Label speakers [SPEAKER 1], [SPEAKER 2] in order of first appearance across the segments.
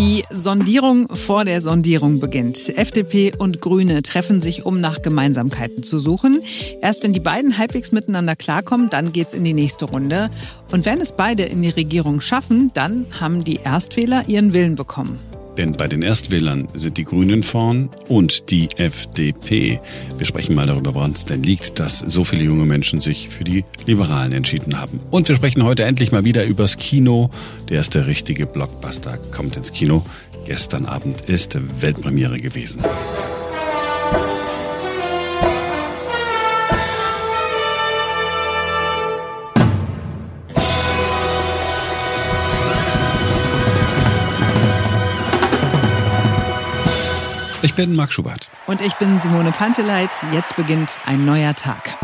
[SPEAKER 1] Die Sondierung vor der Sondierung beginnt. FDP und Grüne treffen sich, um nach Gemeinsamkeiten zu suchen. Erst wenn die beiden halbwegs miteinander klarkommen, dann geht's in die nächste Runde. Und wenn es beide in die Regierung schaffen, dann haben die Erstwähler ihren Willen bekommen.
[SPEAKER 2] Denn bei den Erstwählern sind die Grünen vorn und die FDP. Wir sprechen mal darüber, woran es denn liegt, dass so viele junge Menschen sich für die Liberalen entschieden haben. Und wir sprechen heute endlich mal wieder übers Kino. Der erste richtige Blockbuster kommt ins Kino. Gestern Abend ist Weltpremiere gewesen. Ich bin Marc Schubert.
[SPEAKER 1] Und ich bin Simone Panteleit. Jetzt beginnt ein neuer Tag.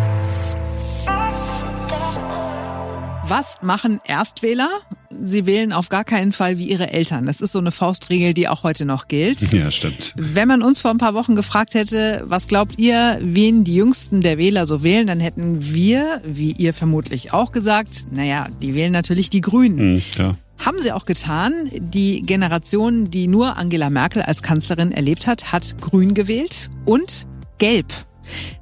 [SPEAKER 1] Was machen Erstwähler? Sie wählen auf gar keinen Fall wie ihre Eltern. Das ist so eine Faustregel, die auch heute noch gilt.
[SPEAKER 2] Ja, stimmt.
[SPEAKER 1] Wenn man uns vor ein paar Wochen gefragt hätte, was glaubt ihr, wen die Jüngsten der Wähler so wählen, dann hätten wir, wie ihr vermutlich auch gesagt, naja, die wählen natürlich die Grünen.
[SPEAKER 2] Mhm, ja.
[SPEAKER 1] Haben sie auch getan. Die Generation, die nur Angela Merkel als Kanzlerin erlebt hat, hat grün gewählt und gelb.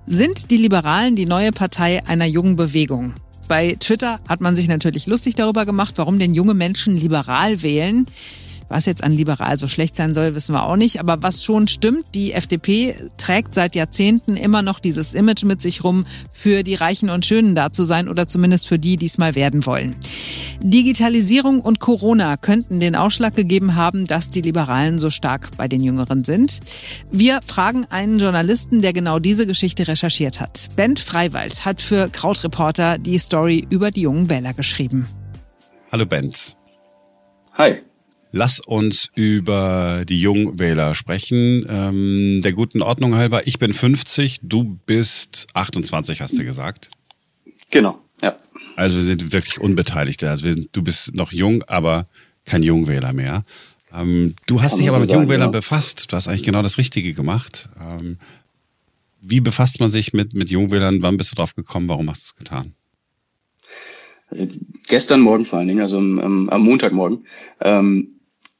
[SPEAKER 1] Sind die Liberalen die neue Partei einer jungen Bewegung? Bei Twitter hat man sich natürlich lustig darüber gemacht, warum denn junge Menschen liberal wählen. Was jetzt an liberal so schlecht sein soll, wissen wir auch nicht. Aber was schon stimmt, die FDP trägt seit Jahrzehnten immer noch dieses Image mit sich rum, für die Reichen und Schönen da zu sein oder zumindest für die, die es mal werden wollen. Digitalisierung und Corona könnten den Ausschlag gegeben haben, dass die Liberalen so stark bei den Jüngeren sind. Wir fragen einen Journalisten, der genau diese Geschichte recherchiert hat. Bent Freiwald hat für Krautreporter die Story über die jungen Wähler geschrieben.
[SPEAKER 2] Hallo Bent.
[SPEAKER 3] Hi.
[SPEAKER 2] Lass uns über die Jungwähler sprechen. Ähm, der guten Ordnung halber, ich bin 50, du bist 28, hast du gesagt.
[SPEAKER 3] Genau, ja.
[SPEAKER 2] Also wir sind wirklich Unbeteiligte. Also sind, du bist noch jung, aber kein Jungwähler mehr. Ähm, du hast
[SPEAKER 3] Kann
[SPEAKER 2] dich aber
[SPEAKER 3] so
[SPEAKER 2] mit
[SPEAKER 3] sagen,
[SPEAKER 2] Jungwählern
[SPEAKER 3] ja.
[SPEAKER 2] befasst. Du hast eigentlich genau das Richtige gemacht. Ähm, wie befasst man sich mit, mit Jungwählern? Wann bist du drauf gekommen? Warum hast du es getan?
[SPEAKER 3] Also gestern Morgen vor allen Dingen, also am, am, am Montagmorgen, ähm,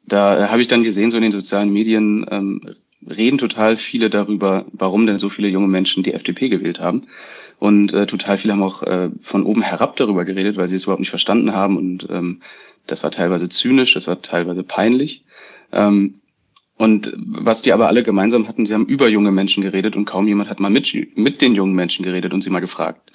[SPEAKER 3] da habe ich dann gesehen, so in den sozialen Medien ähm, reden total viele darüber, warum denn so viele junge Menschen die FDP gewählt haben. Und äh, total viele haben auch äh, von oben herab darüber geredet, weil sie es überhaupt nicht verstanden haben. Und ähm, das war teilweise zynisch, das war teilweise peinlich. Ähm, und was die aber alle gemeinsam hatten, sie haben über junge Menschen geredet und kaum jemand hat mal mit, mit den jungen Menschen geredet und sie mal gefragt.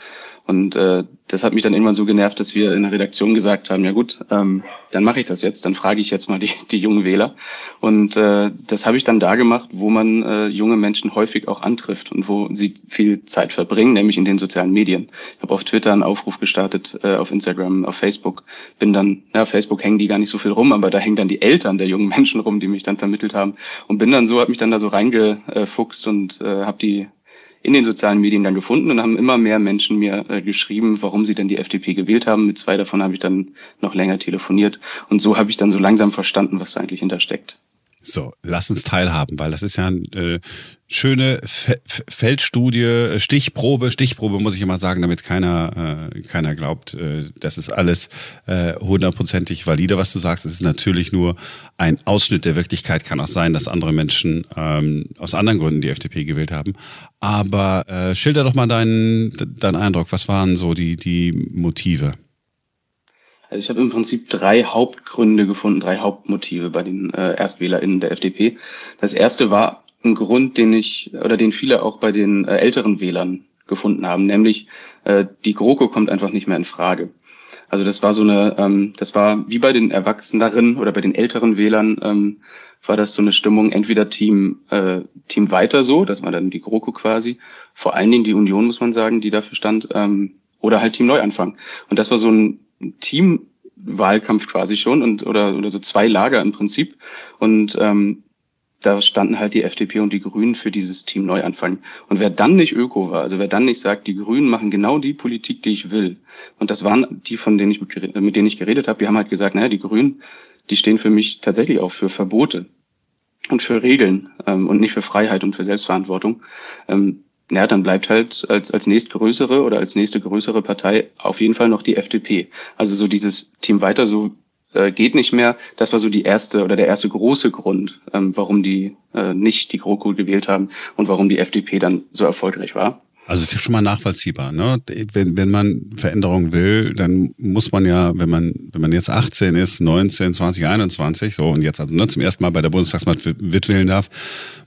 [SPEAKER 3] Und äh, das hat mich dann irgendwann so genervt, dass wir in der Redaktion gesagt haben, ja gut, ähm, dann mache ich das jetzt, dann frage ich jetzt mal die, die jungen Wähler. Und äh, das habe ich dann da gemacht, wo man äh, junge Menschen häufig auch antrifft und wo sie viel Zeit verbringen, nämlich in den sozialen Medien. Ich habe auf Twitter einen Aufruf gestartet, äh, auf Instagram, auf Facebook. Bin dann, ja, auf Facebook hängen die gar nicht so viel rum, aber da hängen dann die Eltern der jungen Menschen rum, die mich dann vermittelt haben. Und bin dann so, habe mich dann da so reingefuchst und äh, habe die in den sozialen Medien dann gefunden und haben immer mehr Menschen mir äh, geschrieben, warum sie denn die FDP gewählt haben. Mit zwei davon habe ich dann noch länger telefoniert und so habe ich dann so langsam verstanden, was da eigentlich hintersteckt.
[SPEAKER 2] So, lass uns teilhaben, weil das ist ja eine äh, schöne Fe Feldstudie, Stichprobe, Stichprobe muss ich immer sagen, damit keiner, äh, keiner glaubt, äh, das ist alles äh, hundertprozentig valide, was du sagst. Es ist natürlich nur ein Ausschnitt der Wirklichkeit. Kann auch sein, dass andere Menschen ähm, aus anderen Gründen die FDP gewählt haben. Aber äh, schilder doch mal deinen, deinen Eindruck. Was waren so die, die Motive?
[SPEAKER 3] Also ich habe im Prinzip drei Hauptgründe gefunden, drei Hauptmotive bei den äh, ErstwählerInnen der FDP. Das erste war ein Grund, den ich oder den viele auch bei den äh, älteren Wählern gefunden haben, nämlich äh, die GroKo kommt einfach nicht mehr in Frage. Also das war so eine, ähm, das war wie bei den Erwachseneren oder bei den älteren Wählern ähm, war das so eine Stimmung, entweder Team äh, Team weiter so, das war dann die GroKo quasi, vor allen Dingen die Union muss man sagen, die dafür stand, ähm, oder halt Team Neuanfang. Und das war so ein Teamwahlkampf quasi schon und oder oder so zwei Lager im Prinzip und ähm, da standen halt die FDP und die Grünen für dieses Team Neuanfang. Und wer dann nicht Öko war, also wer dann nicht sagt, die Grünen machen genau die Politik, die ich will, und das waren die, von denen ich mit, denen ich geredet habe, die haben halt gesagt, naja, die Grünen, die stehen für mich tatsächlich auch für Verbote und für Regeln ähm, und nicht für Freiheit und für Selbstverantwortung. Ähm, ja, dann bleibt halt als, als nächstgrößere oder als nächste größere Partei auf jeden Fall noch die FDP. Also so dieses Team weiter, so äh, geht nicht mehr. Das war so die erste oder der erste große Grund, ähm, warum die äh, nicht die GroKo gewählt haben und warum die FDP dann so erfolgreich war.
[SPEAKER 2] Also es ist ja schon mal nachvollziehbar. Ne? Wenn, wenn man Veränderung will, dann muss man ja, wenn man, wenn man jetzt 18 ist, 19, 20, 21, so und jetzt also ne, zum ersten Mal bei der Bundestagswahl wählen darf,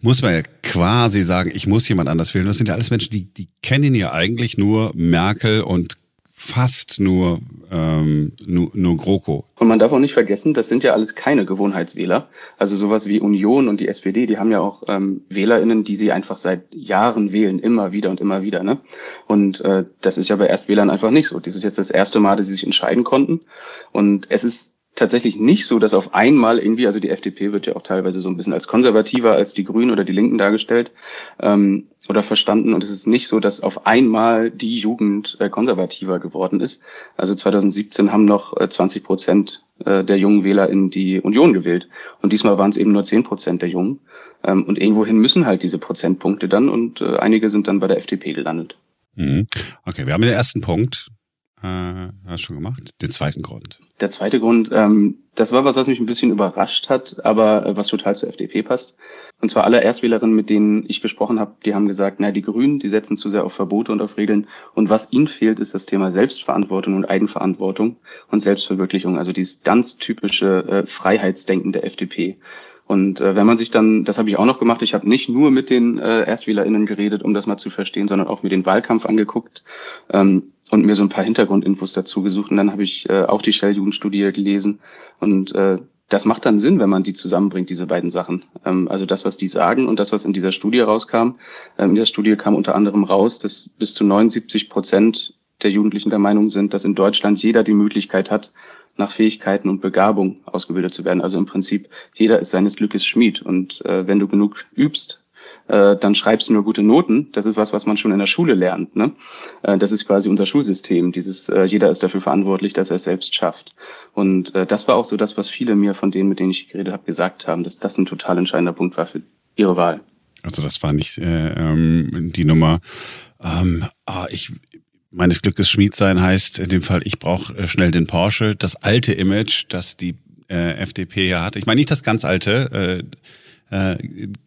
[SPEAKER 2] muss man ja quasi sagen, ich muss jemand anders wählen. Das sind ja alles Menschen, die, die kennen ja eigentlich nur Merkel und fast nur, ähm, nur, nur GroKo.
[SPEAKER 3] Und man darf auch nicht vergessen, das sind ja alles keine Gewohnheitswähler. Also sowas wie Union und die SPD, die haben ja auch ähm, WählerInnen, die sie einfach seit Jahren wählen, immer wieder und immer wieder. Ne? Und äh, das ist ja bei Erstwählern einfach nicht so. Das ist jetzt das erste Mal, dass sie sich entscheiden konnten. Und es ist tatsächlich nicht so, dass auf einmal irgendwie, also die FDP wird ja auch teilweise so ein bisschen als konservativer als die Grünen oder die Linken dargestellt ähm, oder verstanden. Und es ist nicht so, dass auf einmal die Jugend äh, konservativer geworden ist. Also 2017 haben noch äh, 20 Prozent äh, der jungen Wähler in die Union gewählt. Und diesmal waren es eben nur 10 Prozent der Jungen. Ähm, und irgendwohin müssen halt diese Prozentpunkte dann und äh, einige sind dann bei der FDP gelandet.
[SPEAKER 2] Mhm. Okay, wir haben den ersten Punkt. Äh, hast schon gemacht? Den zweiten Grund.
[SPEAKER 3] Der zweite Grund, ähm, das war was, was mich ein bisschen überrascht hat, aber äh, was total zur FDP passt. Und zwar alle Erstwählerinnen, mit denen ich gesprochen habe, die haben gesagt, na, die Grünen, die setzen zu sehr auf Verbote und auf Regeln. Und was ihnen fehlt, ist das Thema Selbstverantwortung und Eigenverantwortung und Selbstverwirklichung. Also dieses ganz typische äh, Freiheitsdenken der FDP. Und äh, wenn man sich dann, das habe ich auch noch gemacht, ich habe nicht nur mit den äh, ErstwählerInnen geredet, um das mal zu verstehen, sondern auch mir den Wahlkampf angeguckt. Ähm, und mir so ein paar Hintergrundinfos dazu gesucht. Und dann habe ich äh, auch die Shell-Jugendstudie gelesen. Und äh, das macht dann Sinn, wenn man die zusammenbringt, diese beiden Sachen. Ähm, also das, was die sagen und das, was in dieser Studie rauskam. Ähm, in der Studie kam unter anderem raus, dass bis zu 79 Prozent der Jugendlichen der Meinung sind, dass in Deutschland jeder die Möglichkeit hat, nach Fähigkeiten und Begabung ausgebildet zu werden. Also im Prinzip, jeder ist seines Glückes Schmied. Und äh, wenn du genug übst, äh, dann schreibst du nur gute Noten. Das ist was, was man schon in der Schule lernt. Ne? Äh, das ist quasi unser Schulsystem. Dieses, äh, jeder ist dafür verantwortlich, dass er es selbst schafft. Und äh, das war auch so das, was viele mir von denen, mit denen ich geredet habe, gesagt haben, dass das ein total entscheidender Punkt war für ihre Wahl.
[SPEAKER 2] Also das war nicht äh, ähm, die Nummer. Ähm, ah, ich meines Glückes Schmied sein heißt in dem Fall, ich brauche äh, schnell den Porsche. Das alte Image, das die äh, FDP ja hatte. Ich meine nicht das ganz alte. Äh, äh,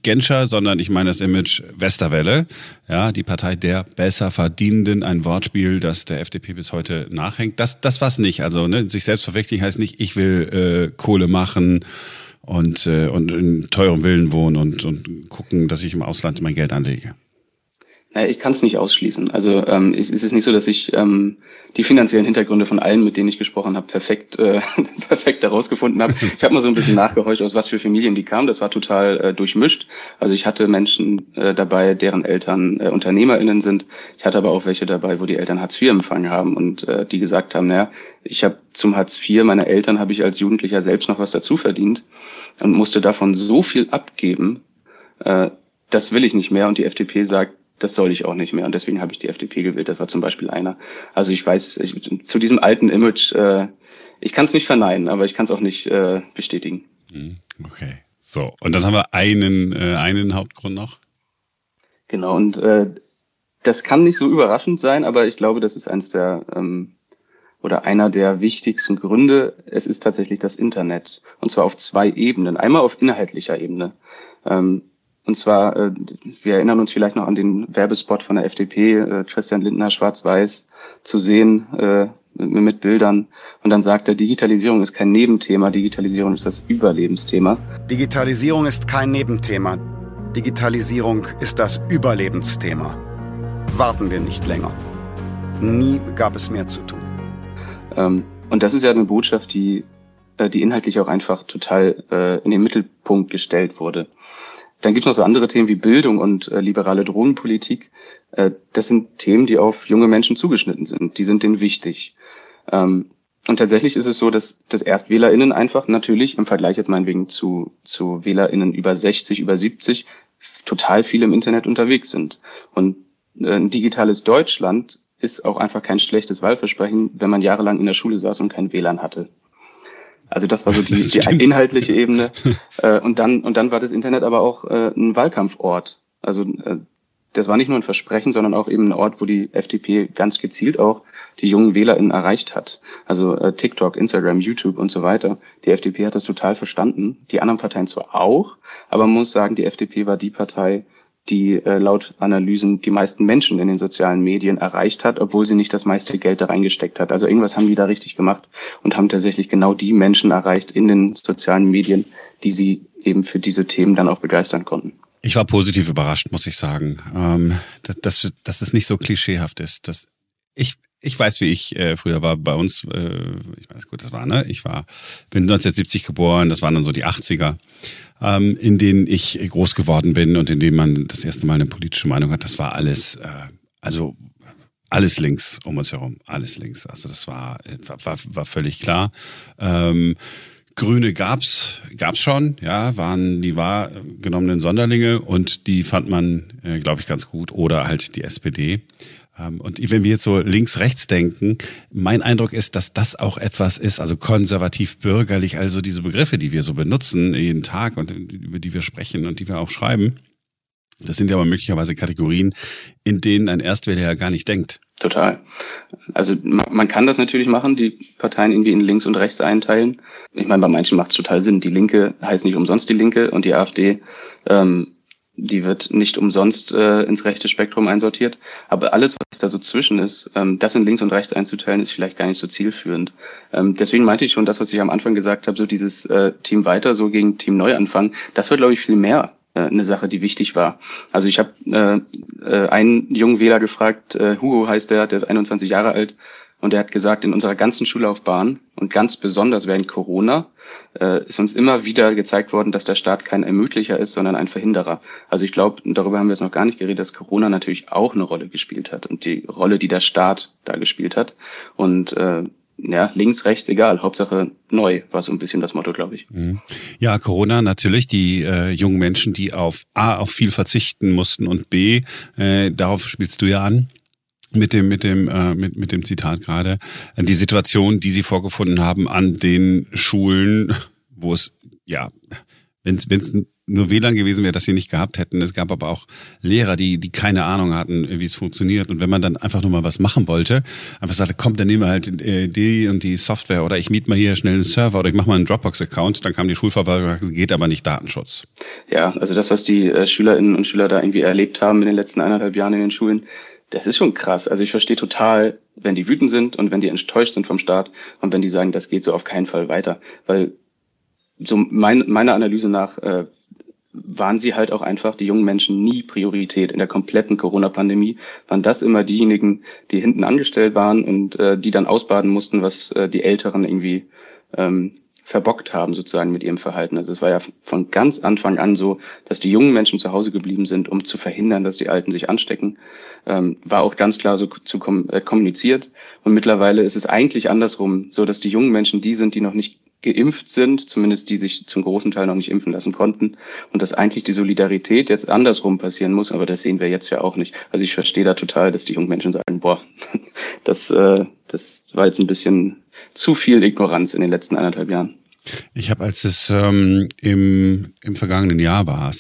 [SPEAKER 2] Genscher, sondern ich meine das Image Westerwelle, ja, die Partei der besser Verdienenden, ein Wortspiel, das der FDP bis heute nachhängt. Das, das war's nicht. Also ne, sich selbst verwirklichen heißt nicht, ich will äh, Kohle machen und, äh, und in teurem Villen wohnen und, und gucken, dass ich im Ausland mein Geld anlege.
[SPEAKER 3] Naja, ich kann es nicht ausschließen. Also ähm, es, es ist nicht so, dass ich ähm, die finanziellen Hintergründe von allen, mit denen ich gesprochen habe, perfekt, äh, perfekt herausgefunden habe. Ich habe mal so ein bisschen nachgehorcht, aus was für Familien die kamen. Das war total äh, durchmischt. Also ich hatte Menschen äh, dabei, deren Eltern äh, UnternehmerInnen sind. Ich hatte aber auch welche dabei, wo die Eltern Hartz IV empfangen haben und äh, die gesagt haben, naja, ich habe zum Hartz IV meiner Eltern habe ich als Jugendlicher selbst noch was dazu verdient und musste davon so viel abgeben, äh, das will ich nicht mehr. Und die FDP sagt, das soll ich auch nicht mehr. Und deswegen habe ich die FDP gewählt. Das war zum Beispiel einer. Also ich weiß, ich, zu diesem alten Image, äh, ich kann es nicht verneinen, aber ich kann es auch nicht äh, bestätigen.
[SPEAKER 2] Hm, okay. So, und dann haben wir einen, äh, einen Hauptgrund noch.
[SPEAKER 3] Genau, und äh, das kann nicht so überraschend sein, aber ich glaube, das ist eins der ähm, oder einer der wichtigsten Gründe. Es ist tatsächlich das Internet. Und zwar auf zwei Ebenen. Einmal auf inhaltlicher Ebene. Ähm, und zwar, äh, wir erinnern uns vielleicht noch an den Werbespot von der FDP, äh, Christian Lindner schwarz-weiß zu sehen äh, mit Bildern. Und dann sagt er, Digitalisierung ist kein Nebenthema, Digitalisierung ist das Überlebensthema.
[SPEAKER 4] Digitalisierung ist kein Nebenthema. Digitalisierung ist das Überlebensthema. Warten wir nicht länger. Nie gab es mehr zu tun.
[SPEAKER 3] Ähm, und das ist ja eine Botschaft, die, äh, die inhaltlich auch einfach total äh, in den Mittelpunkt gestellt wurde. Dann gibt es noch so andere Themen wie Bildung und äh, liberale Drogenpolitik. Äh, das sind Themen, die auf junge Menschen zugeschnitten sind. Die sind denen wichtig. Ähm, und tatsächlich ist es so, dass, dass ErstwählerInnen einfach natürlich im Vergleich jetzt meinetwegen zu, zu WählerInnen über 60, über 70 total viel im Internet unterwegs sind. Und äh, ein digitales Deutschland ist auch einfach kein schlechtes Wahlversprechen, wenn man jahrelang in der Schule saß und kein WLAN hatte. Also das war so die, die inhaltliche Ebene. äh, und dann und dann war das Internet aber auch äh, ein Wahlkampfort. Also äh, das war nicht nur ein Versprechen, sondern auch eben ein Ort, wo die FDP ganz gezielt auch die jungen WählerInnen erreicht hat. Also äh, TikTok, Instagram, YouTube und so weiter. Die FDP hat das total verstanden. Die anderen Parteien zwar auch, aber man muss sagen, die FDP war die Partei, die äh, laut Analysen die meisten Menschen in den sozialen Medien erreicht hat, obwohl sie nicht das meiste Geld da reingesteckt hat. Also irgendwas haben die da richtig gemacht und haben tatsächlich genau die Menschen erreicht in den sozialen Medien, die sie eben für diese Themen dann auch begeistern konnten.
[SPEAKER 2] Ich war positiv überrascht, muss ich sagen, ähm, dass, dass es nicht so klischeehaft ist. Dass ich, ich weiß, wie ich äh, früher war bei uns, äh, ich weiß gut, das war, ne? Ich war, bin 1970 geboren, das waren dann so die 80er ähm, in denen ich groß geworden bin und in denen man das erste Mal eine politische Meinung hat, das war alles, äh, also alles links um uns herum, alles links. Also das war, war, war völlig klar. Ähm, Grüne gab's gab's schon, ja, waren die wahrgenommenen Sonderlinge und die fand man, äh, glaube ich, ganz gut. Oder halt die SPD. Ähm, und wenn wir jetzt so links-rechts denken, mein Eindruck ist, dass das auch etwas ist, also konservativ-bürgerlich, also diese Begriffe, die wir so benutzen jeden Tag und über die wir sprechen und die wir auch schreiben, das sind ja aber möglicherweise Kategorien, in denen ein Erstwähler ja gar nicht denkt.
[SPEAKER 3] Total. Also man kann das natürlich machen, die Parteien irgendwie in links und rechts einteilen. Ich meine, bei manchen macht es total Sinn. Die Linke heißt nicht umsonst die Linke und die AfD ähm, die wird nicht umsonst äh, ins rechte Spektrum einsortiert. Aber alles, was da so zwischen ist, ähm, das in links und rechts einzuteilen, ist vielleicht gar nicht so zielführend. Ähm, deswegen meinte ich schon, das, was ich am Anfang gesagt habe, so dieses äh, Team weiter, so gegen Team Neuanfang, das war, glaube ich, viel mehr äh, eine Sache, die wichtig war. Also ich habe äh, äh, einen jungen Wähler gefragt, äh, Hugo heißt der, der ist 21 Jahre alt, und er hat gesagt, in unserer ganzen Schullaufbahn und ganz besonders während Corona äh, ist uns immer wieder gezeigt worden, dass der Staat kein Ermöglicher ist, sondern ein Verhinderer. Also ich glaube, darüber haben wir jetzt noch gar nicht geredet, dass Corona natürlich auch eine Rolle gespielt hat und die Rolle, die der Staat da gespielt hat. Und äh, ja, links, rechts, egal, Hauptsache neu, war so ein bisschen das Motto, glaube ich. Mhm.
[SPEAKER 2] Ja, Corona natürlich, die äh, jungen Menschen, die auf A, auf viel verzichten mussten und B, äh, darauf spielst du ja an mit dem mit dem äh, mit mit dem Zitat gerade die Situation, die Sie vorgefunden haben an den Schulen, wo es ja, wenn es nur WLAN gewesen wäre, dass sie nicht gehabt hätten. Es gab aber auch Lehrer, die die keine Ahnung hatten, wie es funktioniert. Und wenn man dann einfach nur mal was machen wollte, einfach sagte, komm, dann nehmen wir halt äh, die und die Software oder ich miete mal hier schnell einen Server oder ich mache mal einen Dropbox-Account, dann kam die Schulverwaltung, geht aber nicht Datenschutz.
[SPEAKER 3] Ja, also das, was die äh, Schülerinnen und Schüler da irgendwie erlebt haben in den letzten eineinhalb Jahren in den Schulen, das ist schon krass. Also ich verstehe total, wenn die wütend sind und wenn die enttäuscht sind vom Staat und wenn die sagen, das geht so auf keinen Fall weiter. Weil so mein, meiner Analyse nach äh, waren sie halt auch einfach, die jungen Menschen, nie Priorität in der kompletten Corona-Pandemie, waren das immer diejenigen, die hinten angestellt waren und äh, die dann ausbaden mussten, was äh, die Älteren irgendwie ähm, verbockt haben sozusagen mit ihrem Verhalten. Also es war ja von ganz Anfang an so, dass die jungen Menschen zu Hause geblieben sind, um zu verhindern, dass die Alten sich anstecken. Ähm, war auch ganz klar so zu äh, kommuniziert. Und mittlerweile ist es eigentlich andersrum, so dass die jungen Menschen die sind, die noch nicht geimpft sind, zumindest die sich zum großen Teil noch nicht impfen lassen konnten. Und dass eigentlich die Solidarität jetzt andersrum passieren muss, aber das sehen wir jetzt ja auch nicht. Also ich verstehe da total, dass die jungen Menschen sagen, boah, das, äh, das war jetzt ein bisschen zu viel Ignoranz in den letzten anderthalb Jahren.
[SPEAKER 2] Ich habe, als es ähm, im, im vergangenen Jahr war,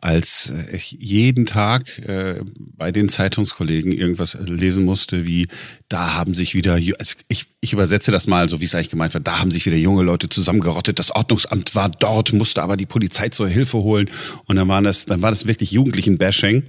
[SPEAKER 2] als ich jeden Tag äh, bei den Zeitungskollegen irgendwas lesen musste, wie da haben sich wieder, also ich, ich übersetze das mal so, wie es eigentlich gemeint wird, da haben sich wieder junge Leute zusammengerottet, das Ordnungsamt war dort, musste aber die Polizei zur Hilfe holen und dann waren das, dann war das wirklich jugendlichen Bashing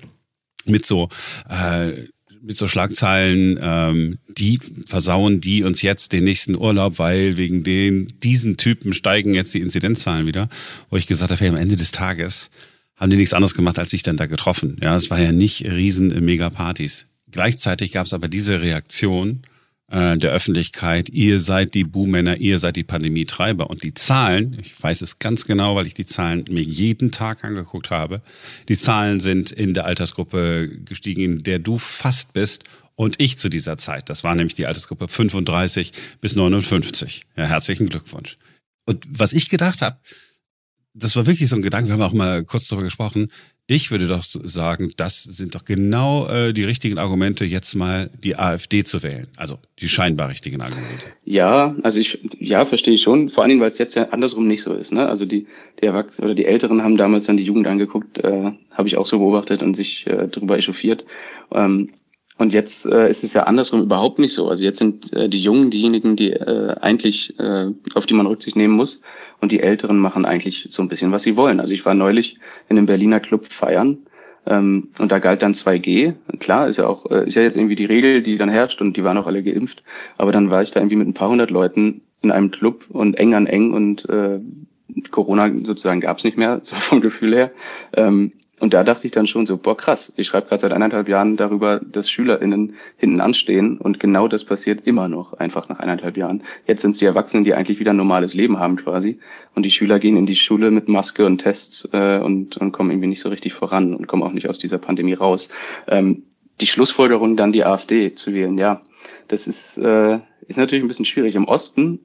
[SPEAKER 2] mit so äh, mit so Schlagzeilen, ähm, die versauen die uns jetzt den nächsten Urlaub, weil wegen den diesen Typen steigen jetzt die Inzidenzzahlen wieder, wo ich gesagt habe, hey, am Ende des Tages haben die nichts anderes gemacht, als sich dann da getroffen. Ja, es war ja nicht riesen Mega-Partys. Gleichzeitig gab es aber diese Reaktion äh, der Öffentlichkeit, ihr seid die Buhmänner, ihr seid die Pandemietreiber. Und die Zahlen, ich weiß es ganz genau, weil ich die Zahlen mir jeden Tag angeguckt habe, die Zahlen sind in der Altersgruppe gestiegen, in der du fast bist und ich zu dieser Zeit. Das war nämlich die Altersgruppe 35 bis 59. Ja, herzlichen Glückwunsch. Und was ich gedacht habe, das war wirklich so ein Gedanke, wir haben auch mal kurz darüber gesprochen, Ich würde doch sagen, das sind doch genau äh, die richtigen Argumente, jetzt mal die AfD zu wählen. Also die scheinbar richtigen Argumente.
[SPEAKER 3] Ja, also ich, ja, verstehe ich schon. Vor allen Dingen, weil es jetzt ja andersrum nicht so ist. Ne? Also die, die Erwachsenen oder die Älteren haben damals dann die Jugend angeguckt, äh, habe ich auch so beobachtet und sich äh, darüber echauffiert. Ähm, und jetzt äh, ist es ja andersrum überhaupt nicht so. Also jetzt sind äh, die Jungen diejenigen, die äh, eigentlich, äh, auf die man Rücksicht nehmen muss. Und die Älteren machen eigentlich so ein bisschen, was sie wollen. Also ich war neulich in einem Berliner Club feiern. Ähm, und da galt dann 2G. Klar, ist ja auch, äh, ist ja jetzt irgendwie die Regel, die dann herrscht und die waren auch alle geimpft. Aber dann war ich da irgendwie mit ein paar hundert Leuten in einem Club und eng an eng und äh, Corona sozusagen gab's nicht mehr, so vom Gefühl her. Ähm, und da dachte ich dann schon so, boah, krass, ich schreibe gerade seit eineinhalb Jahren darüber, dass SchülerInnen hinten anstehen und genau das passiert immer noch, einfach nach eineinhalb Jahren. Jetzt sind es die Erwachsenen, die eigentlich wieder ein normales Leben haben quasi und die Schüler gehen in die Schule mit Maske und Tests äh, und, und kommen irgendwie nicht so richtig voran und kommen auch nicht aus dieser Pandemie raus. Ähm, die Schlussfolgerung dann die AfD zu wählen, ja, das ist, äh, ist natürlich ein bisschen schwierig. Im Osten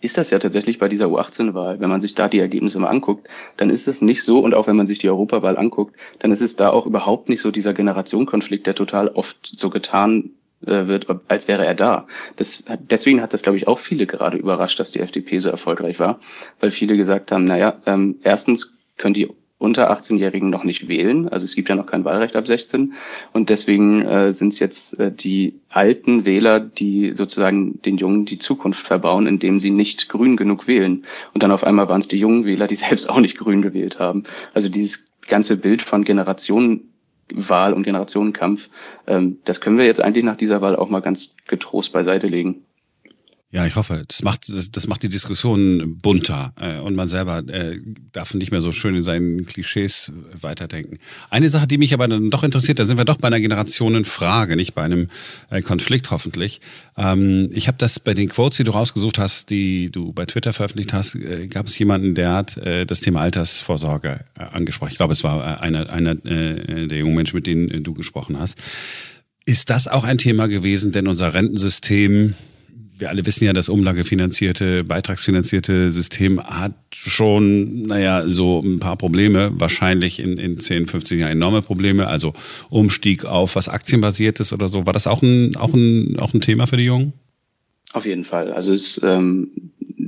[SPEAKER 3] ist das ja tatsächlich bei dieser U18-Wahl. Wenn man sich da die Ergebnisse mal anguckt, dann ist es nicht so, und auch wenn man sich die Europawahl anguckt, dann ist es da auch überhaupt nicht so dieser Generationenkonflikt, der total oft so getan äh, wird, als wäre er da. Das, deswegen hat das, glaube ich, auch viele gerade überrascht, dass die FDP so erfolgreich war, weil viele gesagt haben, naja, ähm, erstens können die unter 18-Jährigen noch nicht wählen. Also es gibt ja noch kein Wahlrecht ab 16. Und deswegen äh, sind es jetzt äh, die alten Wähler, die sozusagen den Jungen die Zukunft verbauen, indem sie nicht grün genug wählen. Und dann auf einmal waren es die jungen Wähler, die selbst auch nicht grün gewählt haben. Also dieses ganze Bild von Generationenwahl und Generationenkampf, ähm, das können wir jetzt eigentlich nach dieser Wahl auch mal ganz getrost beiseite legen.
[SPEAKER 2] Ja, ich hoffe. Das macht, das, das macht die Diskussion bunter äh, und man selber äh, darf nicht mehr so schön in seinen Klischees weiterdenken. Eine Sache, die mich aber dann doch interessiert, da sind wir doch bei einer Generationenfrage, nicht bei einem äh, Konflikt hoffentlich. Ähm, ich habe das bei den Quotes, die du rausgesucht hast, die du bei Twitter veröffentlicht hast, äh, gab es jemanden, der hat äh, das Thema Altersvorsorge äh, angesprochen. Ich glaube, es war äh, einer, einer äh, der jungen Menschen, mit denen äh, du gesprochen hast. Ist das auch ein Thema gewesen, denn unser Rentensystem wir alle wissen ja, das umlagefinanzierte, beitragsfinanzierte System hat schon, naja, so ein paar Probleme, wahrscheinlich in, in 10, 15 Jahren enorme Probleme, also Umstieg auf was aktienbasiertes oder so. War das auch ein, auch ein, auch ein Thema für die Jungen?
[SPEAKER 3] Auf jeden Fall. Also es, ähm,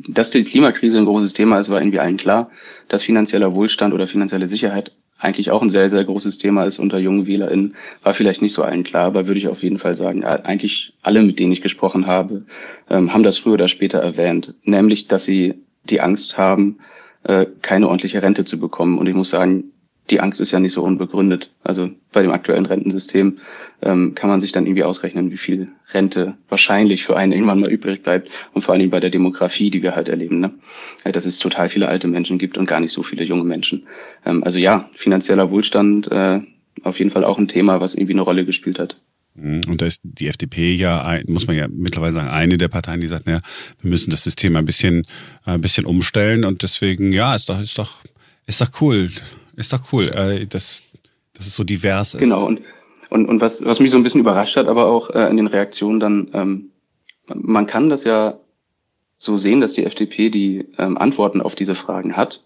[SPEAKER 3] dass die Klimakrise ein großes Thema ist, war irgendwie allen klar. Dass finanzieller Wohlstand oder finanzielle Sicherheit eigentlich auch ein sehr, sehr großes Thema ist unter jungen WählerInnen, war vielleicht nicht so allen klar, aber würde ich auf jeden Fall sagen, eigentlich alle, mit denen ich gesprochen habe, ähm, haben das früher oder später erwähnt, nämlich, dass sie die Angst haben, äh, keine ordentliche Rente zu bekommen. Und ich muss sagen, die Angst ist ja nicht so unbegründet. Also bei dem aktuellen Rentensystem ähm, kann man sich dann irgendwie ausrechnen, wie viel Rente wahrscheinlich für einen irgendwann mal übrig bleibt und vor allen Dingen bei der Demografie, die wir halt erleben, ne? dass es total viele alte Menschen gibt und gar nicht so viele junge Menschen. Ähm, also ja, finanzieller Wohlstand äh, auf jeden Fall auch ein Thema, was irgendwie eine Rolle gespielt hat.
[SPEAKER 2] Mhm. Und da ist die FDP ja, muss man ja mittlerweile sagen, eine der Parteien, die sagt, naja, wir müssen das System ein bisschen, ein bisschen umstellen und deswegen, ja, ist doch, ist doch, ist doch cool. Ist doch cool, äh, dass, dass es so divers ist.
[SPEAKER 3] Genau, und, und, und was, was mich so ein bisschen überrascht hat, aber auch äh, in den Reaktionen dann, ähm, man kann das ja so sehen, dass die FDP die ähm, Antworten auf diese Fragen hat.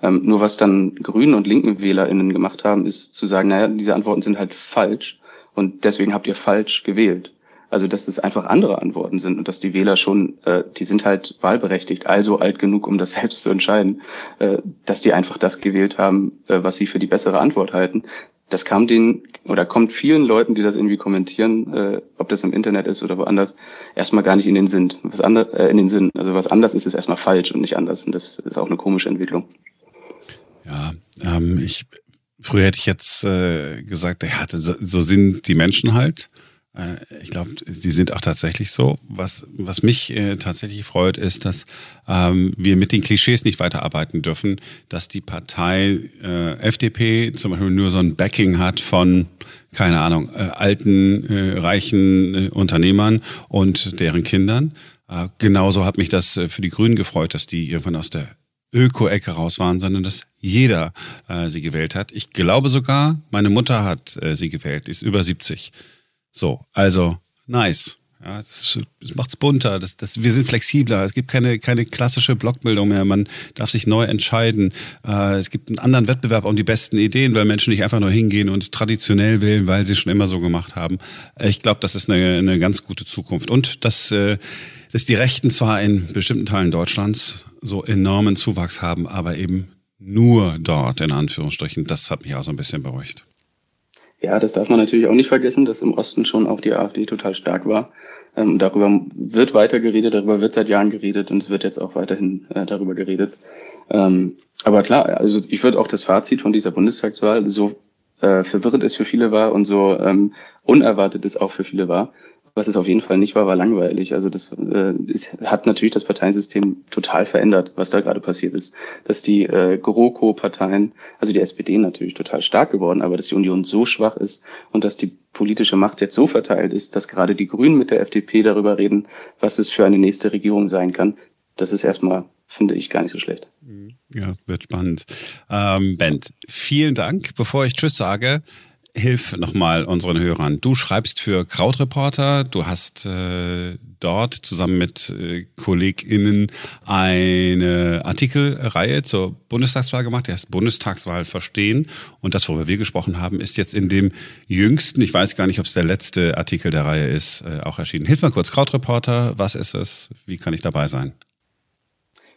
[SPEAKER 3] Ähm, nur was dann Grünen und linken WählerInnen gemacht haben, ist zu sagen, naja, diese Antworten sind halt falsch und deswegen habt ihr falsch gewählt. Also dass es einfach andere Antworten sind und dass die Wähler schon, äh, die sind halt wahlberechtigt, also alt genug, um das selbst zu entscheiden, äh, dass die einfach das gewählt haben, äh, was sie für die bessere Antwort halten. Das kam den oder kommt vielen Leuten, die das irgendwie kommentieren, äh, ob das im Internet ist oder woanders, erstmal gar nicht in den Sinn. Was anders, äh, in den Sinn. Also was anders ist, ist erstmal falsch und nicht anders. Und das ist auch eine komische Entwicklung.
[SPEAKER 2] Ja, ähm, ich früher hätte ich jetzt äh, gesagt, ja, so sind die Menschen halt. Äh, ich glaube, sie sind auch tatsächlich so. Was, was mich äh, tatsächlich freut, ist, dass ähm, wir mit den Klischees nicht weiterarbeiten dürfen, dass die Partei äh, FDP zum Beispiel nur so ein Backing hat von, keine Ahnung, äh, alten, äh, reichen äh, Unternehmern und deren Kindern. Äh, genauso hat mich das äh, für die Grünen gefreut, dass die irgendwann aus der Öko-Ecke raus waren, sondern dass jeder äh, sie gewählt hat. Ich glaube sogar, meine Mutter hat äh, sie gewählt, ist über 70. So, also nice. Ja, das, das macht's bunter. Das, das, wir sind flexibler. Es gibt keine, keine klassische Blockbildung mehr. Man darf sich neu entscheiden. Äh, es gibt einen anderen Wettbewerb um die besten Ideen, weil Menschen nicht einfach nur hingehen und traditionell wählen, weil sie schon immer so gemacht haben. Ich glaube, das ist eine, eine ganz gute Zukunft. Und dass, äh, dass die Rechten zwar in bestimmten Teilen Deutschlands so enormen Zuwachs haben, aber eben nur dort, in Anführungsstrichen. Das hat mich auch so ein bisschen beruhigt.
[SPEAKER 3] Ja, das darf man natürlich auch nicht vergessen, dass im Osten schon auch die AfD total stark war. Ähm, darüber wird weiter geredet, darüber wird seit Jahren geredet und es wird jetzt auch weiterhin äh, darüber geredet. Ähm, aber klar, also ich würde auch das Fazit von dieser Bundestagswahl so äh, verwirrend es für viele war und so ähm, unerwartet es auch für viele war, was es auf jeden Fall nicht war, war langweilig. Also das äh, ist, hat natürlich das Parteiensystem total verändert, was da gerade passiert ist. Dass die äh, GroKo-Parteien, also die SPD natürlich total stark geworden, aber dass die Union so schwach ist und dass die politische Macht jetzt so verteilt ist, dass gerade die Grünen mit der FDP darüber reden, was es für eine nächste Regierung sein kann, das ist erstmal finde ich gar nicht so schlecht.
[SPEAKER 2] Ja, wird spannend. Ähm, Bent, vielen Dank. Bevor ich Tschüss sage, hilf nochmal unseren Hörern. Du schreibst für Krautreporter, du hast äh, dort zusammen mit äh, KollegInnen eine Artikelreihe zur Bundestagswahl gemacht, die heißt Bundestagswahl verstehen. Und das, worüber wir gesprochen haben, ist jetzt in dem jüngsten, ich weiß gar nicht, ob es der letzte Artikel der Reihe ist, äh, auch erschienen. Hilf mal kurz, Krautreporter, was ist es? Wie kann ich dabei sein?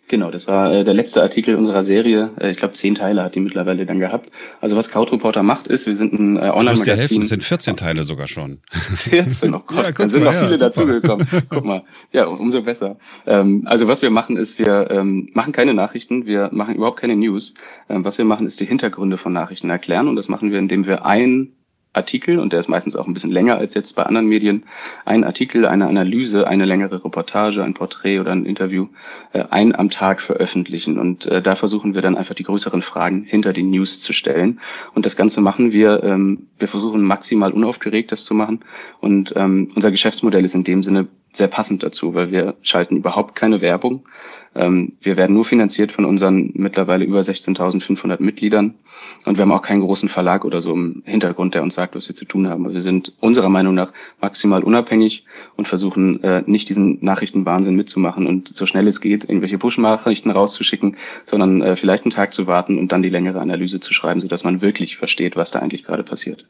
[SPEAKER 3] Genau, das war äh, der letzte Artikel unserer Serie. Äh, ich glaube, zehn Teile hat die mittlerweile dann gehabt. Also was Cloud Reporter macht, ist, wir sind ein äh, Online-Magazin.
[SPEAKER 2] Es sind 14 Teile sogar schon.
[SPEAKER 3] 14, oh Gott, ja, dann sind noch viele ja, dazugekommen. Guck mal, ja, umso besser. Ähm, also was wir machen, ist, wir ähm, machen keine Nachrichten, wir machen überhaupt keine News. Ähm, was wir machen, ist die Hintergründe von Nachrichten erklären und das machen wir, indem wir ein Artikel, und der ist meistens auch ein bisschen länger als jetzt bei anderen Medien, ein Artikel, eine Analyse, eine längere Reportage, ein Porträt oder ein Interview, äh, ein am Tag veröffentlichen. Und äh, da versuchen wir dann einfach die größeren Fragen hinter den News zu stellen. Und das Ganze machen wir, ähm, wir versuchen maximal unaufgeregt das zu machen. Und ähm, unser Geschäftsmodell ist in dem Sinne sehr passend dazu, weil wir schalten überhaupt keine Werbung. Ähm, wir werden nur finanziert von unseren mittlerweile über 16.500 Mitgliedern und wir haben auch keinen großen Verlag oder so im Hintergrund, der uns sagt, was wir zu tun haben. Wir sind unserer Meinung nach maximal unabhängig und versuchen äh, nicht diesen Nachrichtenwahnsinn mitzumachen und so schnell es geht, irgendwelche Push-Nachrichten rauszuschicken, sondern äh, vielleicht einen Tag zu warten und dann die längere Analyse zu schreiben, sodass man wirklich versteht, was da eigentlich gerade passiert.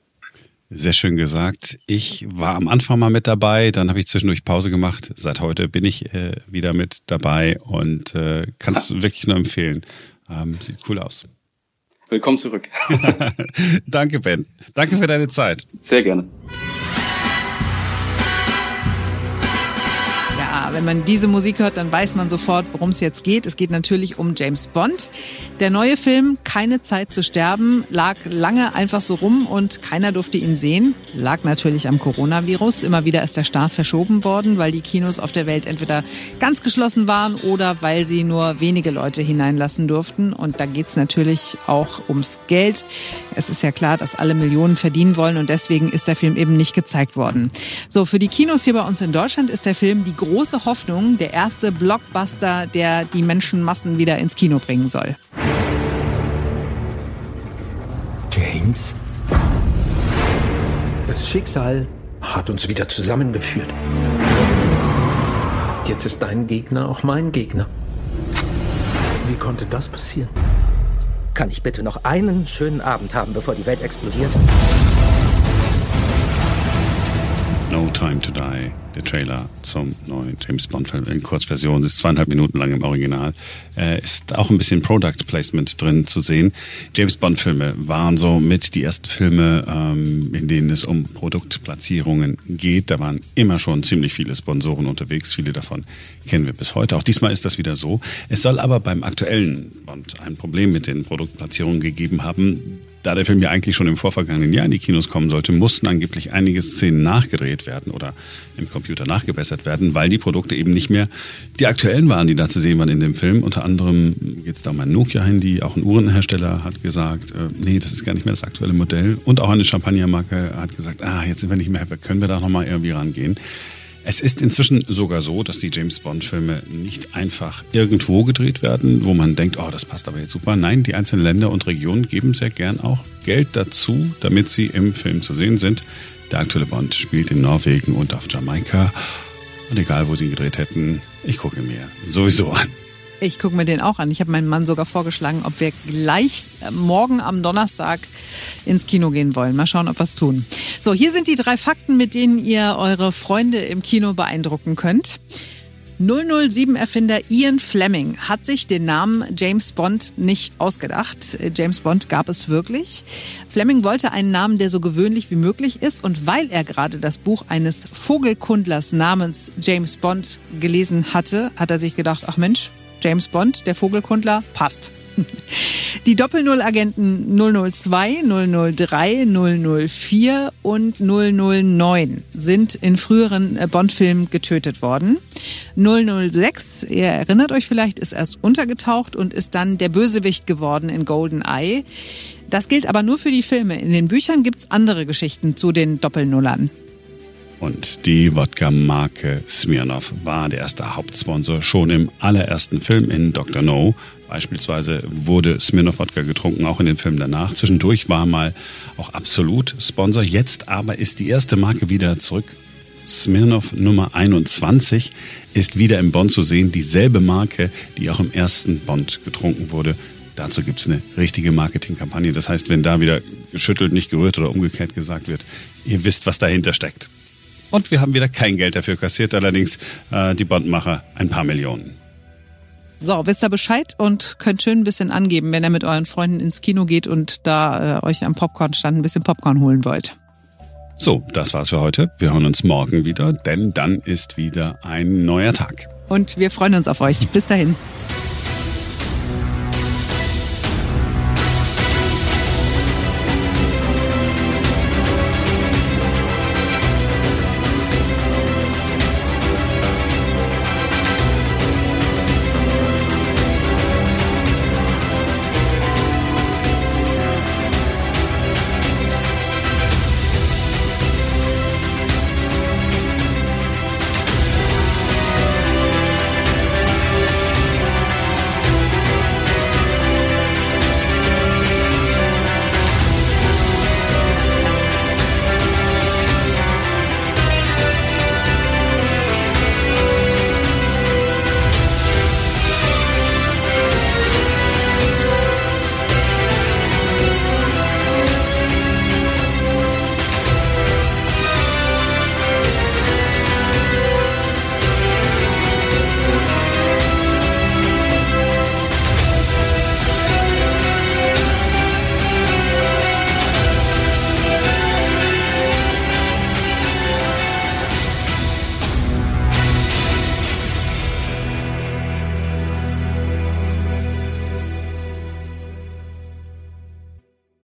[SPEAKER 2] Sehr schön gesagt. Ich war am Anfang mal mit dabei, dann habe ich zwischendurch Pause gemacht. Seit heute bin ich äh, wieder mit dabei und äh, kannst du wirklich nur empfehlen. Ähm, sieht cool aus.
[SPEAKER 3] Willkommen zurück.
[SPEAKER 2] Danke, Ben. Danke für deine Zeit.
[SPEAKER 3] Sehr gerne.
[SPEAKER 1] Wenn man diese Musik hört, dann weiß man sofort, worum es jetzt geht. Es geht natürlich um James Bond. Der neue Film Keine Zeit zu sterben lag lange einfach so rum und keiner durfte ihn sehen. Lag natürlich am Coronavirus. Immer wieder ist der Start verschoben worden, weil die Kinos auf der Welt entweder ganz geschlossen waren oder weil sie nur wenige Leute hineinlassen durften. Und da geht es natürlich auch ums Geld. Es ist ja klar, dass alle Millionen verdienen wollen und deswegen ist der Film eben nicht gezeigt worden. So, für die Kinos hier bei uns in Deutschland ist der Film die große Hoffnung, der erste Blockbuster, der die Menschenmassen wieder ins Kino bringen soll.
[SPEAKER 5] James? Das Schicksal hat uns wieder zusammengeführt. Jetzt ist dein Gegner auch mein Gegner. Wie konnte das passieren?
[SPEAKER 6] Kann ich bitte noch einen schönen Abend haben, bevor die Welt explodiert?
[SPEAKER 2] No Time to Die, der Trailer zum neuen James Bond-Film in Kurzversion, ist zweieinhalb Minuten lang im Original, äh, ist auch ein bisschen Product Placement drin zu sehen. James Bond-Filme waren so mit die ersten Filme, ähm, in denen es um Produktplatzierungen geht. Da waren immer schon ziemlich viele Sponsoren unterwegs, viele davon kennen wir bis heute. Auch diesmal ist das wieder so. Es soll aber beim aktuellen Bond ein Problem mit den Produktplatzierungen gegeben haben da der Film ja eigentlich schon im vorvergangenen Jahr in die Kinos kommen sollte, mussten angeblich einige Szenen nachgedreht werden oder im Computer nachgebessert werden, weil die Produkte eben nicht mehr die aktuellen waren, die da zu sehen waren in dem Film. Unter anderem geht es da um ein Nokia-Handy, auch ein Uhrenhersteller hat gesagt, äh, nee, das ist gar nicht mehr das aktuelle Modell. Und auch eine Champagnermarke hat gesagt, ah, jetzt sind wir nicht mehr, können wir da nochmal irgendwie rangehen. Es ist inzwischen sogar so, dass die James Bond-Filme nicht einfach irgendwo gedreht werden, wo man denkt, oh, das passt aber jetzt super. Nein, die einzelnen Länder und Regionen geben sehr gern auch Geld dazu, damit sie im Film zu sehen sind. Der aktuelle Bond spielt in Norwegen und auf Jamaika. Und egal, wo sie ihn gedreht hätten, ich gucke mir sowieso an.
[SPEAKER 1] Ich gucke mir den auch an. Ich habe meinem Mann sogar vorgeschlagen, ob wir gleich äh, morgen am Donnerstag ins Kino gehen wollen. Mal schauen, ob wir es tun. So, hier sind die drei Fakten, mit denen ihr eure Freunde im Kino beeindrucken könnt. 007-Erfinder Ian Fleming hat sich den Namen James Bond nicht ausgedacht. James Bond gab es wirklich. Fleming wollte einen Namen, der so gewöhnlich wie möglich ist. Und weil er gerade das Buch eines Vogelkundlers namens James Bond gelesen hatte, hat er sich gedacht, ach Mensch, James Bond, der Vogelkundler, passt. Die Doppel-Null-Agenten 002, 003, 004 und 009 sind in früheren äh, Bond-Filmen getötet worden. 006, ihr erinnert euch vielleicht, ist erst untergetaucht und ist dann der Bösewicht geworden in Golden Eye. Das gilt aber nur für die Filme. In den Büchern gibt's andere Geschichten zu den Doppelnullern.
[SPEAKER 2] Und die Wodka-Marke Smirnoff war der erste Hauptsponsor schon im allerersten Film in Dr. No. Beispielsweise wurde Smirnoff Wodka getrunken, auch in den Filmen danach. Zwischendurch war mal auch absolut Sponsor. Jetzt aber ist die erste Marke wieder zurück. Smirnoff Nummer 21 ist wieder im Bond zu sehen. Dieselbe Marke, die auch im ersten Bond getrunken wurde. Dazu gibt es eine richtige Marketingkampagne. Das heißt, wenn da wieder geschüttelt, nicht gerührt oder umgekehrt gesagt wird, ihr wisst, was dahinter steckt. Und wir haben wieder kein Geld dafür kassiert, allerdings äh, die Bondmacher ein paar Millionen.
[SPEAKER 1] So, wisst ihr Bescheid und könnt schön ein bisschen angeben, wenn ihr mit euren Freunden ins Kino geht und da äh, euch am Popcornstand ein bisschen Popcorn holen wollt.
[SPEAKER 2] So, das war's für heute. Wir hören uns morgen wieder, denn dann ist wieder ein neuer Tag.
[SPEAKER 1] Und wir freuen uns auf euch. Bis dahin.